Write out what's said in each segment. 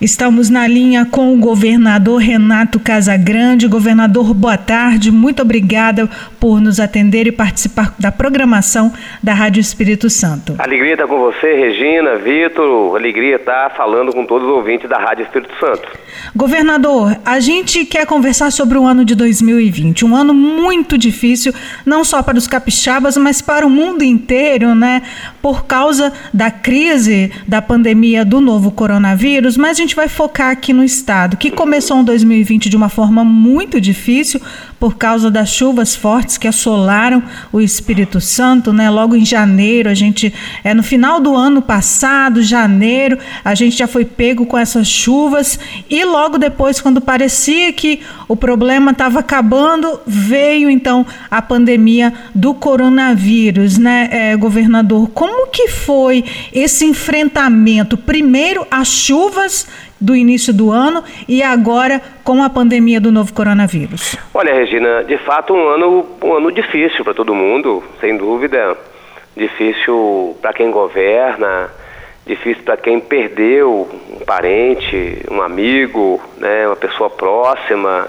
Estamos na linha com o governador Renato Casagrande. Governador, boa tarde. Muito obrigada por nos atender e participar da programação da Rádio Espírito Santo. Alegria estar com você, Regina, Vitor. Alegria estar falando com todos os ouvintes da Rádio Espírito Santo. Governador, a gente quer conversar sobre o ano de 2020, um ano muito difícil, não só para os capixabas, mas para o mundo inteiro, né? Por causa da crise da pandemia do novo coronavírus, mas a gente vai focar aqui no estado, que começou em 2020 de uma forma muito difícil por causa das chuvas fortes que assolaram o Espírito Santo, né? Logo em janeiro, a gente é no final do ano passado, janeiro, a gente já foi pego com essas chuvas e logo depois, quando parecia que o problema estava acabando, veio então a pandemia do coronavírus, né, é, governador? Como que foi esse enfrentamento? Primeiro as chuvas do início do ano e agora com a pandemia do novo coronavírus? Olha, Regina, de fato um ano, um ano difícil para todo mundo, sem dúvida. Difícil para quem governa, difícil para quem perdeu um parente, um amigo, né, uma pessoa próxima.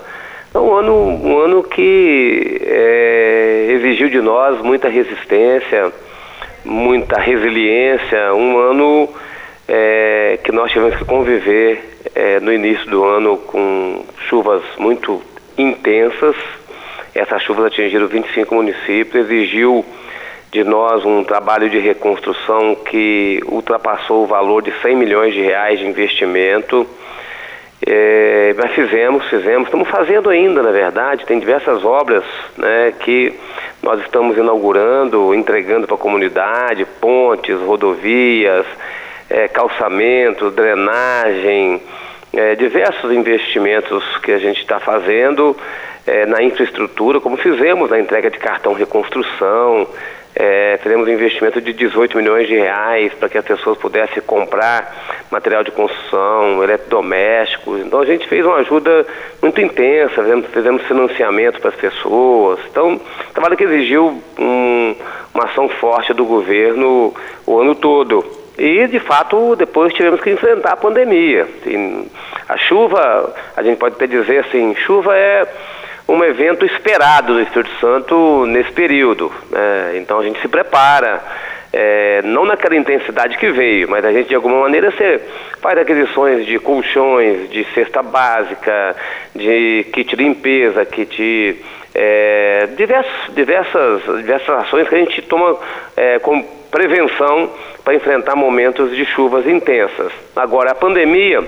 Então, um ano, um ano que é, exigiu de nós muita resistência, muita resiliência, um ano é, que nós tivemos que conviver é, no início do ano com chuvas muito intensas. Essas chuvas atingiram 25 municípios, exigiu de nós um trabalho de reconstrução que ultrapassou o valor de 100 milhões de reais de investimento. É, mas fizemos, fizemos, estamos fazendo ainda, na verdade, tem diversas obras né, que nós estamos inaugurando, entregando para a comunidade, pontes, rodovias, é, calçamento, drenagem, é, diversos investimentos que a gente está fazendo é, na infraestrutura, como fizemos na entrega de cartão reconstrução, é, um investimento de 18 milhões de reais para que as pessoas pudessem comprar material de construção, eletrodomésticos. Então a gente fez uma ajuda muito intensa, fizemos, fizemos financiamento para as pessoas. Então, trabalho que exigiu um, uma ação forte do governo o ano todo. E, de fato, depois tivemos que enfrentar a pandemia. a chuva, a gente pode até dizer assim, chuva é um evento esperado do Espírito Santo nesse período. Né? Então a gente se prepara, é, não naquela intensidade que veio, mas a gente de alguma maneira você faz aquisições de colchões, de cesta básica, de kit limpeza, kit é, diversas, diversas, diversas ações que a gente toma é, com prevenção para enfrentar momentos de chuvas intensas. Agora, a pandemia,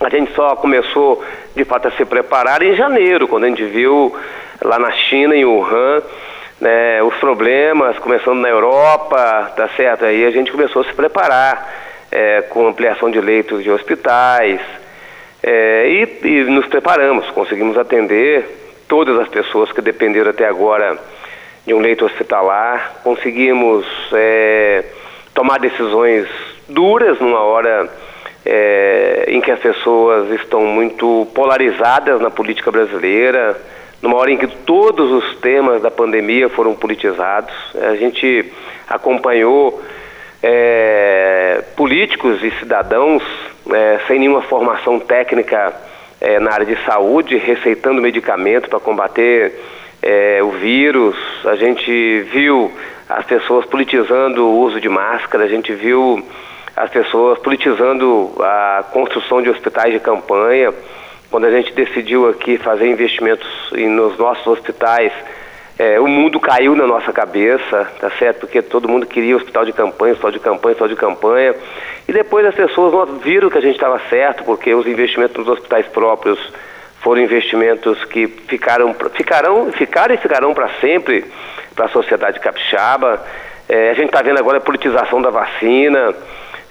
a gente só começou de fato a se preparar em janeiro, quando a gente viu lá na China, em Wuhan, né, os problemas, começando na Europa, tá certo? Aí a gente começou a se preparar é, com ampliação de leitos de hospitais é, e, e nos preparamos, conseguimos atender todas as pessoas que dependeram até agora de um leito hospitalar, conseguimos é, tomar decisões duras numa hora é, em que as pessoas estão muito polarizadas na política brasileira, numa hora em que todos os temas da pandemia foram politizados. A gente acompanhou é, políticos e cidadãos é, sem nenhuma formação técnica é, na área de saúde, receitando medicamento para combater é, o vírus, a gente viu as pessoas politizando o uso de máscara, a gente viu as pessoas politizando a construção de hospitais de campanha. Quando a gente decidiu aqui fazer investimentos nos nossos hospitais, é, o mundo caiu na nossa cabeça, tá certo? Porque todo mundo queria hospital de campanha, hospital de campanha, hospital de campanha. E depois as pessoas viram que a gente estava certo, porque os investimentos nos hospitais próprios foram investimentos que ficaram, ficarão, ficaram e ficarão para sempre para a sociedade capixaba. É, a gente está vendo agora a politização da vacina.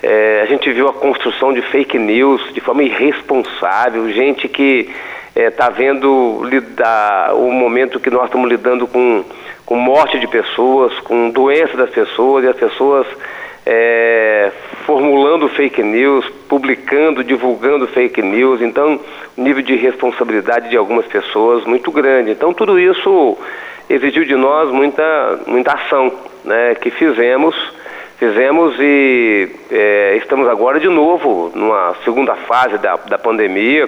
É, a gente viu a construção de fake news de forma irresponsável, gente que está é, vendo lidar, o momento que nós estamos lidando com, com morte de pessoas, com doença das pessoas, e as pessoas é, formulando fake news, publicando, divulgando fake news. Então, nível de responsabilidade de algumas pessoas muito grande. Então, tudo isso exigiu de nós muita, muita ação, né, que fizemos. Fizemos e é, estamos agora de novo numa segunda fase da, da pandemia,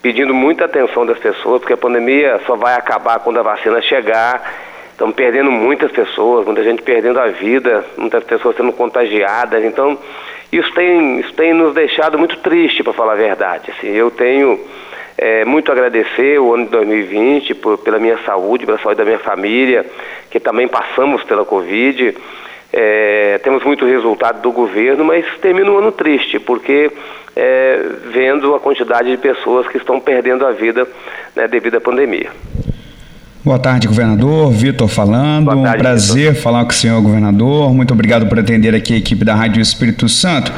pedindo muita atenção das pessoas, porque a pandemia só vai acabar quando a vacina chegar. Estamos perdendo muitas pessoas, muita gente perdendo a vida, muitas pessoas sendo contagiadas. Então, isso tem, isso tem nos deixado muito triste, para falar a verdade. Assim, eu tenho é, muito a agradecer o ano de 2020 por, pela minha saúde, pela saúde da minha família, que também passamos pela Covid. É, temos muito resultado do governo, mas termina um ano triste, porque é, vendo a quantidade de pessoas que estão perdendo a vida né, devido à pandemia. Boa tarde, governador. Vitor falando. Tarde, um prazer Vitor. falar com o senhor, governador. Muito obrigado por atender aqui a equipe da Rádio Espírito Santo.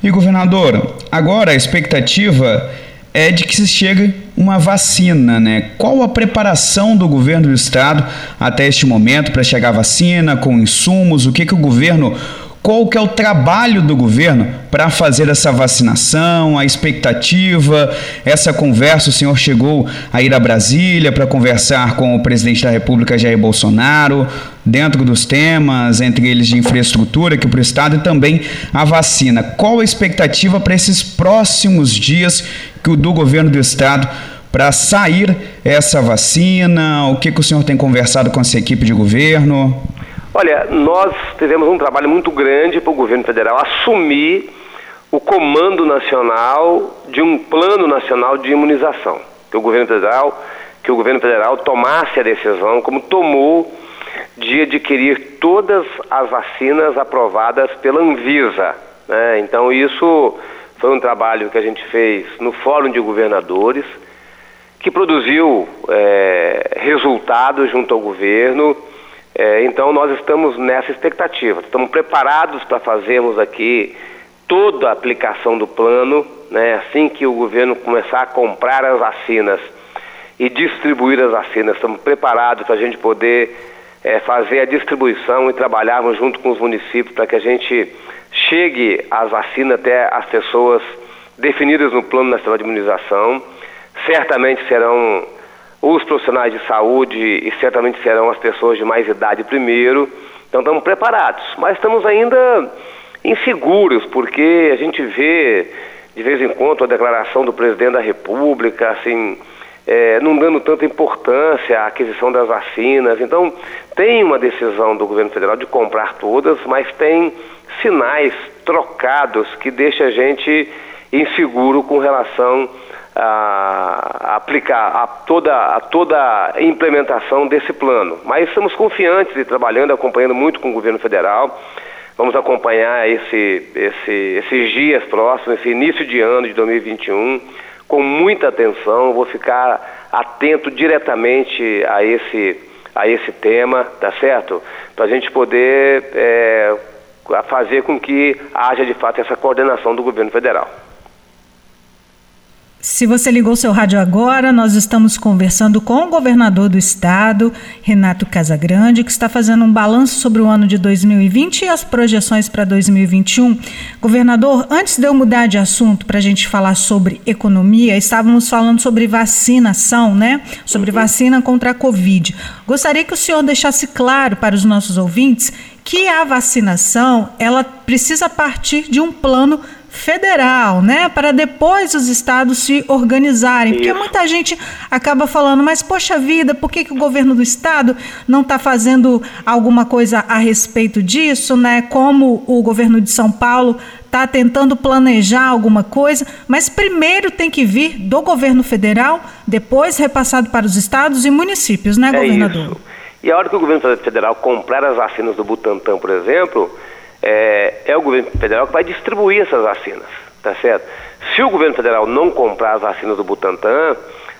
E, governador, agora a expectativa é de que se chegue uma vacina, né? Qual a preparação do governo do estado até este momento para chegar a vacina, com insumos? O que, que o governo qual que é o trabalho do governo para fazer essa vacinação, a expectativa, essa conversa, o senhor chegou a ir a Brasília para conversar com o presidente da República, Jair Bolsonaro, dentro dos temas, entre eles de infraestrutura que para o Estado e também a vacina. Qual a expectativa para esses próximos dias que o do governo do Estado para sair essa vacina? O que, que o senhor tem conversado com essa equipe de governo? Olha, nós tivemos um trabalho muito grande para o governo federal assumir o comando nacional de um plano nacional de imunização. Que o governo federal, que o governo federal tomasse a decisão, como tomou, de adquirir todas as vacinas aprovadas pela Anvisa. Né? Então isso foi um trabalho que a gente fez no Fórum de Governadores, que produziu é, resultados junto ao governo é, então nós estamos nessa expectativa, estamos preparados para fazermos aqui toda a aplicação do plano, né? assim que o governo começar a comprar as vacinas e distribuir as vacinas, estamos preparados para a gente poder é, fazer a distribuição e trabalharmos junto com os municípios para que a gente chegue as vacinas até as pessoas definidas no Plano Nacional de Imunização. Certamente serão os profissionais de saúde e certamente serão as pessoas de mais idade primeiro. Então estamos preparados, mas estamos ainda inseguros, porque a gente vê de vez em quando a declaração do presidente da República, assim, é, não dando tanta importância à aquisição das vacinas. Então, tem uma decisão do governo federal de comprar todas, mas tem sinais trocados que deixa a gente inseguro com relação a, aplicar a toda, a toda implementação desse plano. Mas estamos confiantes e trabalhando, acompanhando muito com o governo federal. Vamos acompanhar esse, esse, esses dias próximos, esse início de ano de 2021, com muita atenção. Vou ficar atento diretamente a esse, a esse tema, tá certo? Para a gente poder é, fazer com que haja de fato essa coordenação do governo federal. Se você ligou seu rádio agora, nós estamos conversando com o governador do estado, Renato Casagrande, que está fazendo um balanço sobre o ano de 2020 e as projeções para 2021. Governador, antes de eu mudar de assunto para a gente falar sobre economia, estávamos falando sobre vacinação, né? Sobre vacina contra a Covid. Gostaria que o senhor deixasse claro para os nossos ouvintes que a vacinação ela precisa partir de um plano federal, né? Para depois os estados se organizarem. Porque muita gente acaba falando, mas poxa vida, por que, que o governo do estado não está fazendo alguma coisa a respeito disso, né? Como o governo de São Paulo está tentando planejar alguma coisa, mas primeiro tem que vir do governo federal, depois repassado para os estados e municípios, né, é governador? Isso. E a hora que o governo federal comprar as vacinas do Butantan, por exemplo, é, é o governo federal que vai distribuir essas vacinas, tá certo? Se o governo federal não comprar as vacinas do Butantan,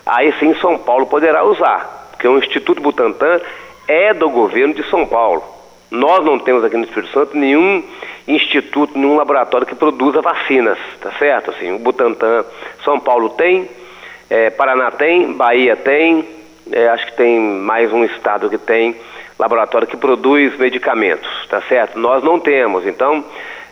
aí sim São Paulo poderá usar, porque o Instituto Butantan é do governo de São Paulo. Nós não temos aqui no Espírito Santo nenhum instituto, nenhum laboratório que produza vacinas, tá certo? Assim, o Butantan, São Paulo tem, é, Paraná tem, Bahia tem, é, acho que tem mais um estado que tem laboratório que produz medicamentos, tá certo? Nós não temos, então,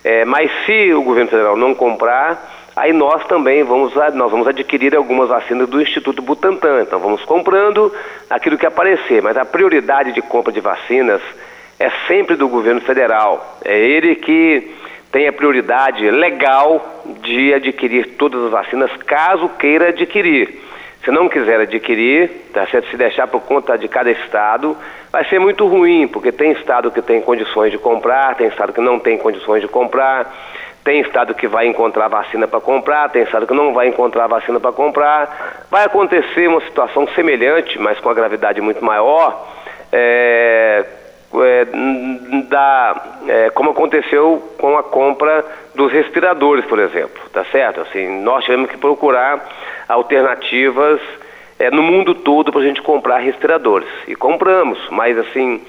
é, mas se o governo federal não comprar, aí nós também vamos, nós vamos adquirir algumas vacinas do Instituto Butantan, então vamos comprando aquilo que aparecer, mas a prioridade de compra de vacinas é sempre do governo federal. É ele que tem a prioridade legal de adquirir todas as vacinas, caso queira adquirir. Se não quiser adquirir, tá certo? se deixar por conta de cada estado, vai ser muito ruim, porque tem estado que tem condições de comprar, tem estado que não tem condições de comprar, tem estado que vai encontrar vacina para comprar, tem estado que não vai encontrar vacina para comprar. Vai acontecer uma situação semelhante, mas com a gravidade muito maior, é, é, da, é, como aconteceu com a compra dos respiradores, por exemplo, tá certo? Assim, nós tivemos que procurar alternativas é, no mundo todo para a gente comprar respiradores e compramos, mas assim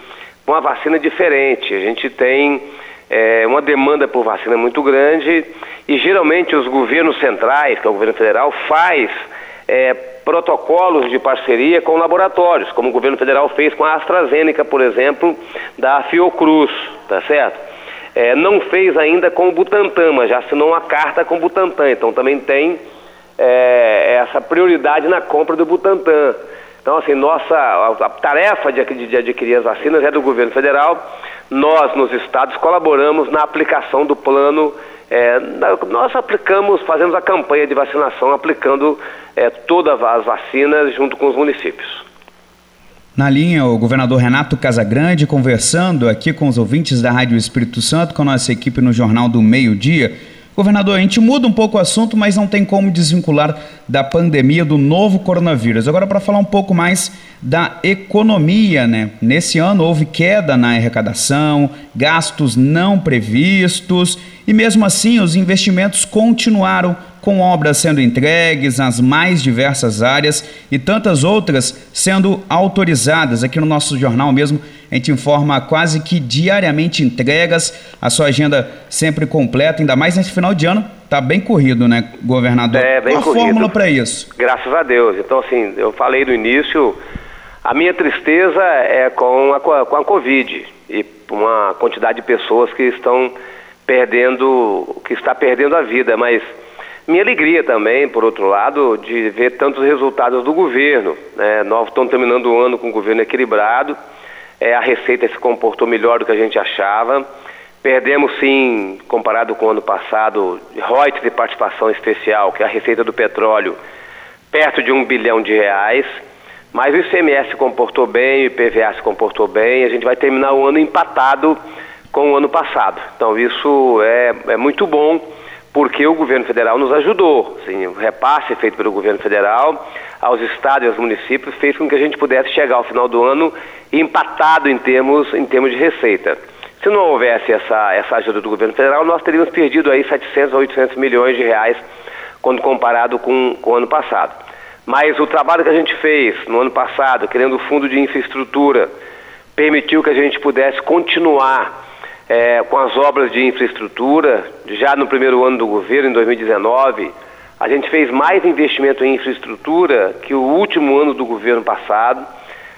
com a vacina diferente. A gente tem é, uma demanda por vacina muito grande e geralmente os governos centrais, que é o governo federal, faz é, protocolos de parceria com laboratórios, como o governo federal fez com a AstraZeneca, por exemplo, da Fiocruz, tá certo? É, não fez ainda com o Butantan, mas já assinou uma carta com o Butantan, então também tem é, essa prioridade na compra do Butantan. Então, assim, nossa a, tarefa de, de, adquirir as vacinas é do governo federal. Nós, nos estados, colaboramos na aplicação do plano é, nós aplicamos, fazemos a campanha de vacinação aplicando é, todas as vacinas junto com os municípios. Na linha, o governador Renato Casagrande conversando aqui com os ouvintes da Rádio Espírito Santo, com a nossa equipe no Jornal do Meio Dia. Governador, a gente muda um pouco o assunto, mas não tem como desvincular da pandemia do novo coronavírus. Agora, para falar um pouco mais da economia, né? Nesse ano houve queda na arrecadação, gastos não previstos e, mesmo assim, os investimentos continuaram com obras sendo entregues nas mais diversas áreas e tantas outras sendo autorizadas. Aqui no nosso jornal mesmo, a gente informa quase que diariamente entregas, a sua agenda sempre completa, ainda mais nesse final de ano. Tá bem corrido, né, governador? É, bem Qual corrido. a fórmula para isso? Graças a Deus. Então, assim, eu falei no início, a minha tristeza é com a, com a Covid e uma quantidade de pessoas que estão perdendo, que está perdendo a vida, mas minha alegria também, por outro lado, de ver tantos resultados do governo. Né? Nós estamos terminando o ano com o governo equilibrado, é, a receita se comportou melhor do que a gente achava. Perdemos sim, comparado com o ano passado, royalties de participação especial, que é a receita do petróleo, perto de um bilhão de reais. Mas o ICMS se comportou bem, o IPVA se comportou bem, a gente vai terminar o ano empatado com o ano passado. Então isso é, é muito bom porque o governo federal nos ajudou. Assim, o repasse feito pelo governo federal aos estados e aos municípios fez com que a gente pudesse chegar ao final do ano empatado em termos, em termos de receita. Se não houvesse essa, essa ajuda do governo federal, nós teríamos perdido aí 700 a 800 milhões de reais quando comparado com, com o ano passado. Mas o trabalho que a gente fez no ano passado, criando o fundo de infraestrutura, permitiu que a gente pudesse continuar é, com as obras de infraestrutura, já no primeiro ano do governo, em 2019, a gente fez mais investimento em infraestrutura que o último ano do governo passado.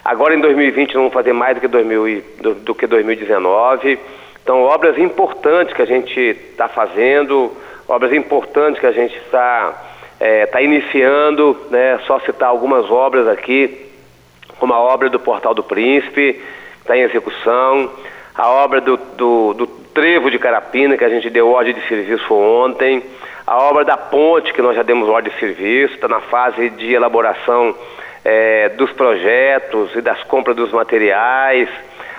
Agora em 2020 vamos fazer mais do que, 2000, do, do que 2019. Então, obras importantes que a gente está fazendo, obras importantes que a gente está é, tá iniciando, né? só citar algumas obras aqui, como a obra do Portal do Príncipe, está em execução, a obra do, do, do Trevo de Carapina, que a gente deu ordem de serviço ontem, a obra da ponte, que nós já demos ordem de serviço, está na fase de elaboração é, dos projetos e das compras dos materiais,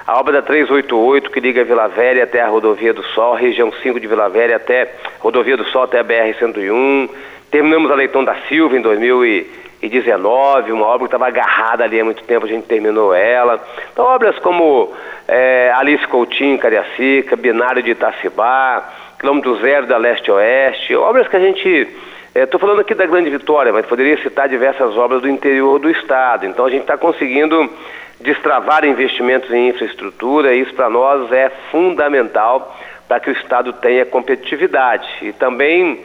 a obra da 388, que liga Vila Velha até a Rodovia do Sol, região 5 de Vila Velha até Rodovia do Sol até a BR-101, terminamos a Leitão da Silva em 2000 e 2019, uma obra que estava agarrada ali há muito tempo, a gente terminou ela. Então, obras como é, Alice Coutinho, Cariacica, Binário de Itacibá, Quilômetro Zero da Leste-Oeste, obras que a gente. Estou é, falando aqui da Grande Vitória, mas poderia citar diversas obras do interior do Estado. Então, a gente está conseguindo destravar investimentos em infraestrutura, e isso para nós é fundamental para que o Estado tenha competitividade. E também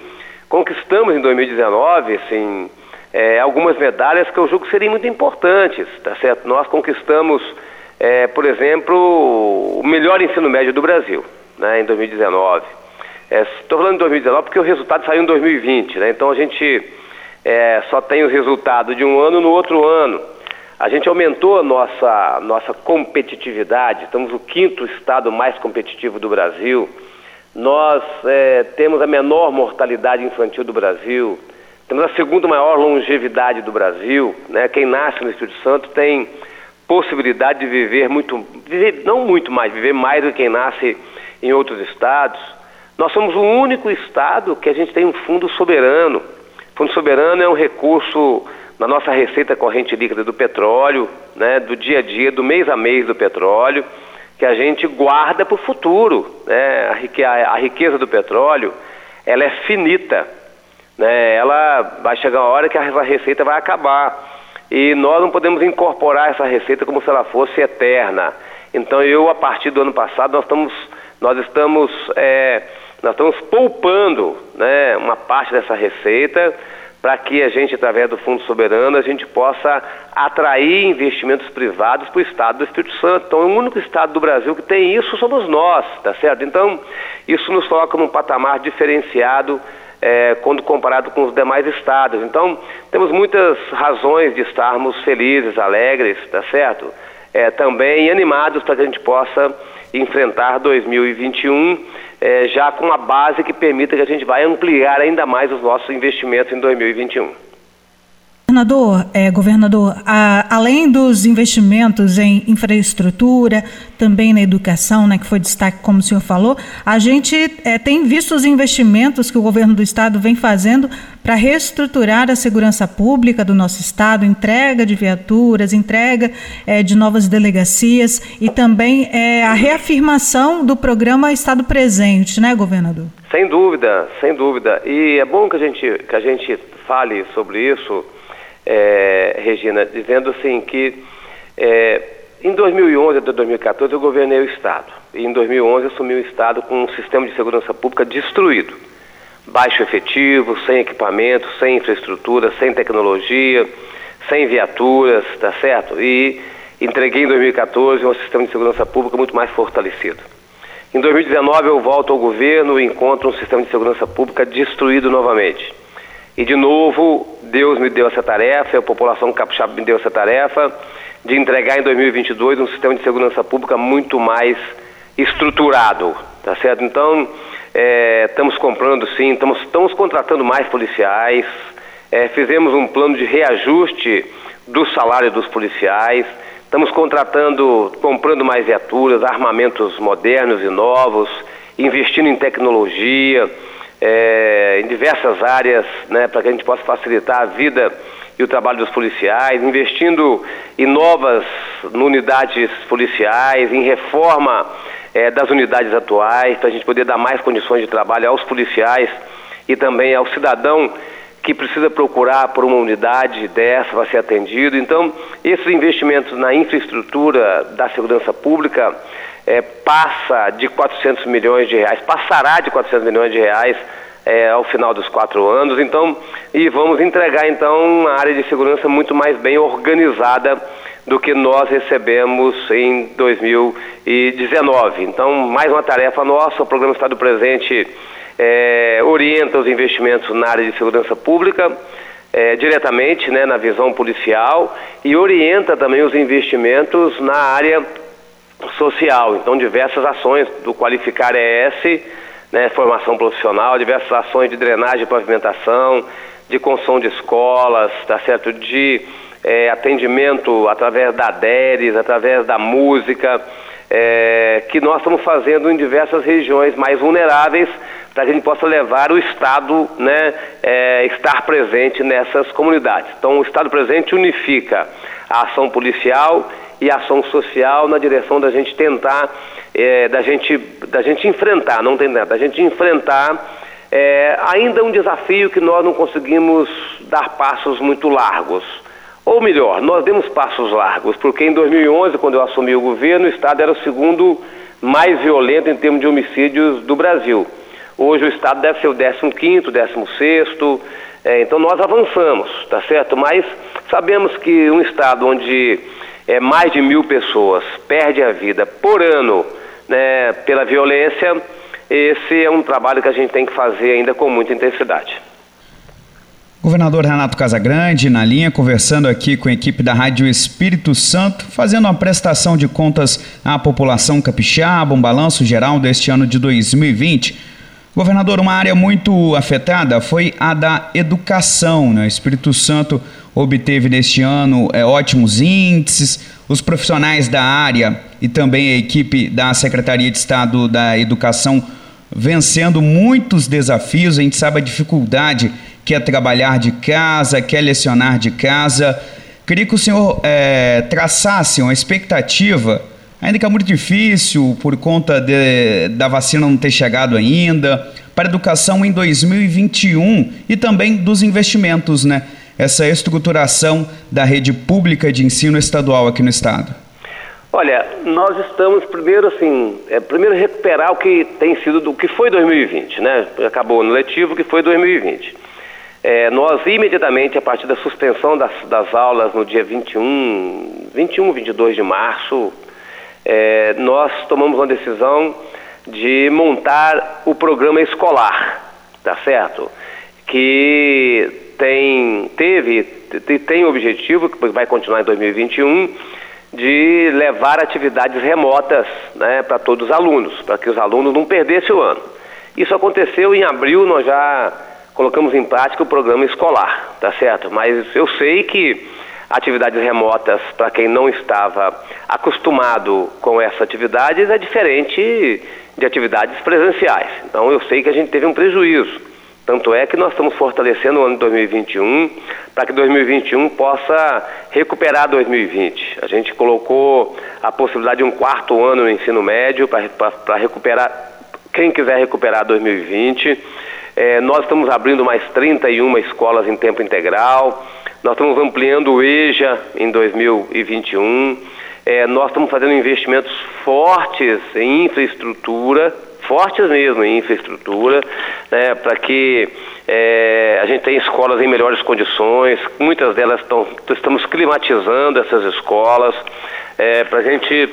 conquistamos em 2019, assim, é, algumas medalhas que eu julgo seriam muito importantes, tá certo? Nós conquistamos, é, por exemplo, o melhor ensino médio do Brasil, né, em 2019. Estou é, falando de 2019 porque o resultado saiu em 2020, né? Então a gente é, só tem o resultado de um ano no outro ano. A gente aumentou a nossa, nossa competitividade, estamos o quinto estado mais competitivo do Brasil. Nós é, temos a menor mortalidade infantil do Brasil, temos a segunda maior longevidade do Brasil. Né? Quem nasce no Espírito Santo tem possibilidade de viver muito, viver, não muito mais, viver mais do que quem nasce em outros estados. Nós somos o único estado que a gente tem um fundo soberano. Fundo soberano é um recurso na nossa receita corrente líquida do petróleo, né, do dia a dia, do mês a mês do petróleo, que a gente guarda para o futuro. Né? A, a, riqueza do petróleo ela é finita. Né? Ela vai chegar uma hora que a receita vai acabar. E nós não podemos incorporar essa receita como se ela fosse eterna. Então eu, a partir do ano passado, nós estamos, nós estamos, é, nós estamos poupando né, uma parte dessa receita para que a gente, através do Fundo Soberano, a gente possa atrair investimentos privados para o Estado do Espírito Santo. Então, o único Estado do Brasil que tem isso somos nós, tá certo? Então, isso nos coloca num patamar diferenciado é, quando comparado com os demais estados. Então, temos muitas razões de estarmos felizes, alegres, tá certo? É, também animados para que a gente possa enfrentar 2021 é, já com uma base que permita que a gente vai ampliar ainda mais os nossos investimentos em 2021. Governador, é, governador a, além dos investimentos em infraestrutura, também na educação, né, que foi destaque, como o senhor falou, a gente é, tem visto os investimentos que o governo do estado vem fazendo para reestruturar a segurança pública do nosso estado, entrega de viaturas, entrega é, de novas delegacias e também é, a reafirmação do programa Estado Presente, né, governador? Sem dúvida, sem dúvida. E é bom que a gente, que a gente fale sobre isso é, Regina, dizendo assim que é, em 2011 até 2014 eu governei o Estado. E em 2011 assumi o Estado com um sistema de segurança pública destruído. Baixo efetivo, sem equipamento, sem infraestrutura, sem tecnologia, sem viaturas, tá certo? E entreguei em 2014 um sistema de segurança pública muito mais fortalecido. Em 2019 eu volto ao governo e encontro um sistema de segurança pública destruído novamente. E de novo, Deus me deu essa tarefa, a população capixaba me deu essa tarefa de entregar em 2022 um sistema de segurança pública muito mais estruturado, tá certo? Então, é, estamos comprando sim, estamos, estamos contratando mais policiais, é, fizemos um plano de reajuste do salário dos policiais, estamos contratando, comprando mais viaturas, armamentos modernos e novos, investindo em tecnologia, é, em diversas áreas, né, para que a gente possa facilitar a vida e o trabalho dos policiais, investindo em novas unidades policiais, em reforma é, das unidades atuais, para a gente poder dar mais condições de trabalho aos policiais e também ao cidadão que precisa procurar por uma unidade dessa para ser atendido. Então, esses investimentos na infraestrutura da segurança pública é, passa de 400 milhões de reais, passará de 400 milhões de reais é, ao final dos quatro anos. Então, e vamos entregar então uma área de segurança muito mais bem organizada do que nós recebemos em 2019. Então, mais uma tarefa nossa, o Programa Estado Presente é, orienta os investimentos na área de segurança pública. É, diretamente né, na visão policial e orienta também os investimentos na área social. Então, diversas ações do Qualificar ES, né, formação profissional, diversas ações de drenagem e pavimentação, de construção de escolas, tá certo? De é, atendimento através da DERES, através da música, é, que nós estamos fazendo em diversas regiões mais vulneráveis para que a gente possa levar o Estado, né, é, estar presente nessas comunidades. Então, o Estado presente unifica a ação policial e ação social na direção da gente tentar, é, da, gente, da gente enfrentar, não tentar, da gente enfrentar é, ainda um desafio que nós não conseguimos dar passos muito largos. Ou melhor, nós demos passos largos, porque em 2011, quando eu assumi o governo, o Estado era o segundo mais violento em termos de homicídios do Brasil. Hoje o Estado deve ser o 15º, 16º, é, então nós avançamos, tá certo? Mas sabemos que um Estado onde é, mais de mil pessoas perdem a vida por ano né, pela violência, esse é um trabalho que a gente tem que fazer ainda com muita intensidade. Governador Renato Casagrande, na linha, conversando aqui com a equipe da Rádio Espírito Santo, fazendo uma prestação de contas à população capixaba, um balanço geral deste ano de 2020. Governador, uma área muito afetada foi a da educação. Né? Espírito Santo obteve neste ano é, ótimos índices, os profissionais da área e também a equipe da Secretaria de Estado da Educação vencendo muitos desafios. A gente sabe a dificuldade quer trabalhar de casa, quer lecionar de casa. Queria que o senhor é, traçasse uma expectativa, ainda que é muito difícil por conta de, da vacina não ter chegado ainda, para a educação em 2021 e também dos investimentos, né? Essa estruturação da rede pública de ensino estadual aqui no estado. Olha, nós estamos primeiro assim, é, primeiro recuperar o que tem sido do que foi 2020, né? Acabou no letivo que foi 2020. É, nós imediatamente, a partir da suspensão das, das, aulas no dia 21, 21, 22 de março, é, nós tomamos uma decisão de montar o programa escolar, tá certo? Que tem, teve, tem o objetivo, que vai continuar em 2021, de levar atividades remotas né, para todos os alunos, para que os alunos não perdessem o ano. Isso aconteceu em abril, nós já colocamos em prática o programa escolar, tá certo? Mas eu sei que atividades remotas, para quem não estava acostumado com essas atividades, é diferente de atividades presenciais. Então eu sei que a gente teve um prejuízo. Tanto é que nós estamos fortalecendo o ano de 2021 para que 2021 possa recuperar 2020. A gente colocou a possibilidade de um quarto ano no ensino médio para recuperar, quem quiser recuperar 2020. É, nós estamos abrindo mais 31 escolas em tempo integral. Nós estamos ampliando o EJA em 2021. É, nós estamos fazendo investimentos fortes em infraestrutura, fortes mesmo em infraestrutura, né, para que é, a gente tenha escolas em melhores condições. Muitas delas estão, estamos climatizando essas escolas, é, para a gente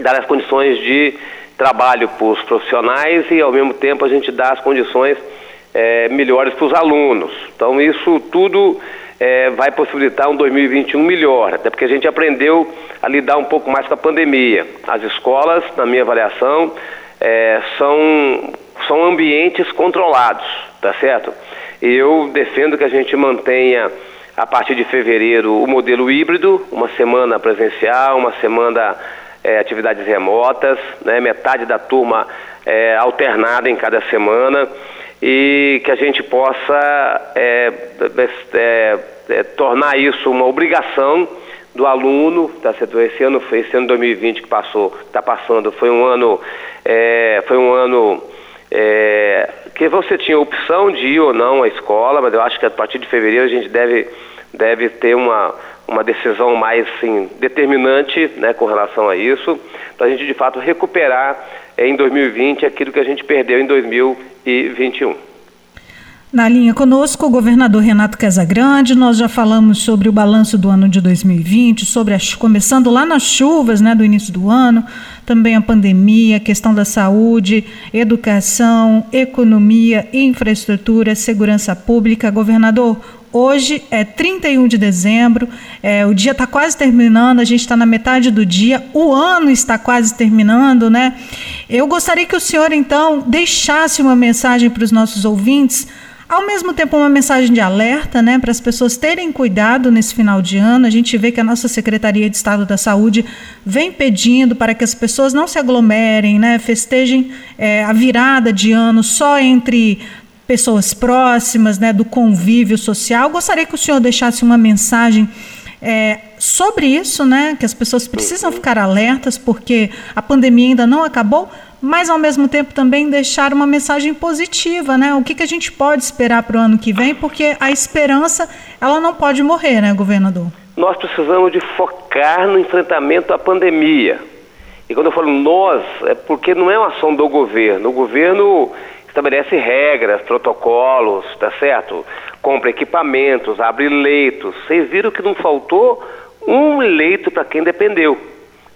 dar as condições de trabalho para os profissionais e, ao mesmo tempo, a gente dar as condições é, melhores para os alunos. Então, isso tudo é, vai possibilitar um 2021 melhor, até porque a gente aprendeu a lidar um pouco mais com a pandemia. As escolas, na minha avaliação, é, são, são ambientes controlados, tá certo? Eu defendo que a gente mantenha a partir de fevereiro o modelo híbrido, uma semana presencial, uma semana é, atividades remotas, né, metade da turma é, alternada em cada semana e que a gente possa é, é, é, tornar isso uma obrigação do aluno, tá certo? Esse ano, esse ano 2020 que passou, está passando, foi um ano, é, foi um ano é, que você tinha opção de ir ou não à escola, mas eu acho que a partir de fevereiro a gente deve, deve ter uma, uma decisão mais assim, determinante né, com relação a isso, para a gente de fato recuperar é, em 2020 aquilo que a gente perdeu em 2021. Na linha conosco, o governador Renato Casagrande. Nós já falamos sobre o balanço do ano de 2020, sobre as, começando lá nas chuvas né, do início do ano, também a pandemia, a questão da saúde, educação, economia, infraestrutura, segurança pública. Governador, Hoje é 31 de dezembro, é, o dia está quase terminando, a gente está na metade do dia, o ano está quase terminando, né? Eu gostaria que o senhor, então, deixasse uma mensagem para os nossos ouvintes, ao mesmo tempo uma mensagem de alerta, né, para as pessoas terem cuidado nesse final de ano. A gente vê que a nossa Secretaria de Estado da Saúde vem pedindo para que as pessoas não se aglomerem, né, festejem é, a virada de ano só entre pessoas próximas, né, do convívio social. Gostaria que o senhor deixasse uma mensagem é, sobre isso, né, que as pessoas precisam uhum. ficar alertas porque a pandemia ainda não acabou, mas ao mesmo tempo também deixar uma mensagem positiva, né? O que, que a gente pode esperar para o ano que vem, porque a esperança ela não pode morrer, né, governador? Nós precisamos de focar no enfrentamento à pandemia. E quando eu falo nós, é porque não é uma ação do governo. O governo estabelece regras, protocolos, tá certo? Compra equipamentos, abre leitos. Vocês viram que não faltou um leito para quem dependeu.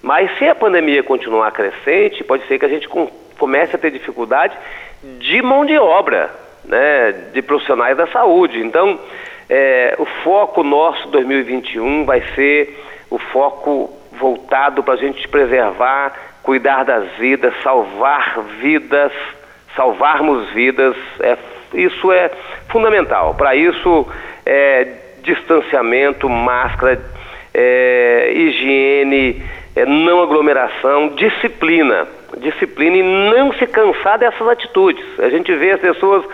Mas se a pandemia continuar crescente, pode ser que a gente comece a ter dificuldade de mão de obra, né, de profissionais da saúde. Então, é, o foco nosso 2021 vai ser o foco voltado para a gente preservar, cuidar das vidas, salvar vidas, salvarmos vidas. É, isso é fundamental. Para isso, é, distanciamento, máscara, é, higiene, é, não aglomeração, disciplina. Disciplina e não se cansar dessas atitudes. A gente vê as pessoas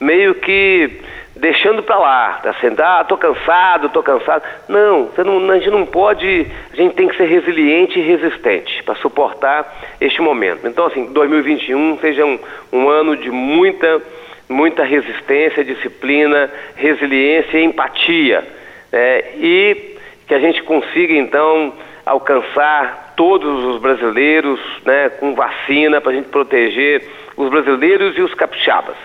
meio que deixando para lá, tá sendo, ah, tô cansado, tô cansado. Não, não, a gente não pode, a gente tem que ser resiliente e resistente para suportar este momento. Então, assim, 2021 seja um, um ano de muita, muita resistência, disciplina, resiliência e empatia. Né? E que a gente consiga, então, alcançar todos os brasileiros né, com vacina para a gente proteger os brasileiros e os capixabas.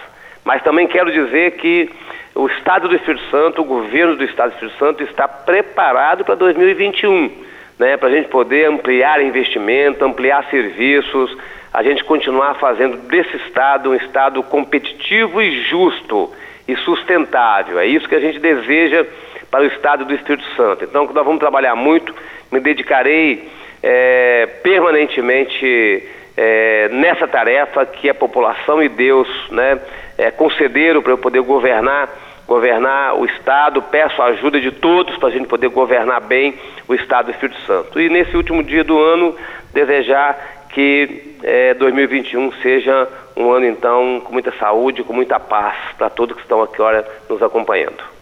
Mas também quero dizer que o Estado do Espírito Santo, o governo do Estado do Espírito Santo está preparado para 2021, né, para a gente poder ampliar investimento, ampliar serviços, a gente continuar fazendo desse Estado um Estado competitivo e justo e sustentável. É isso que a gente deseja para o Estado do Espírito Santo. Então, nós vamos trabalhar muito, me dedicarei é, permanentemente é, nessa tarefa que a população e Deus né, é, concederam para eu poder governar, governar o Estado. Peço a ajuda de todos para a gente poder governar bem o Estado do Espírito Santo. E nesse último dia do ano, desejar que é, 2021 seja um ano, então, com muita saúde, com muita paz para todos que estão aqui agora nos acompanhando.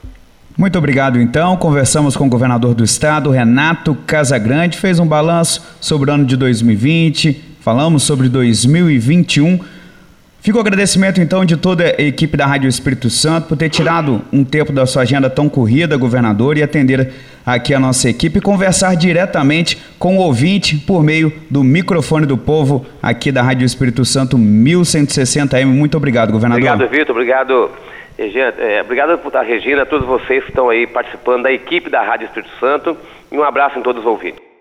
Muito obrigado, então. Conversamos com o governador do estado, Renato Casagrande, fez um balanço sobre o ano de 2020, Falamos sobre 2021. Fica o agradecimento então de toda a equipe da Rádio Espírito Santo por ter tirado um tempo da sua agenda tão corrida, governador, e atender aqui a nossa equipe e conversar diretamente com o ouvinte por meio do microfone do povo aqui da Rádio Espírito Santo 1160M. Muito obrigado, governador. Obrigado, Vitor. Obrigado, Regina. É, obrigado estar, Regina, a todos vocês que estão aí participando da equipe da Rádio Espírito Santo. E um abraço em todos os ouvintes.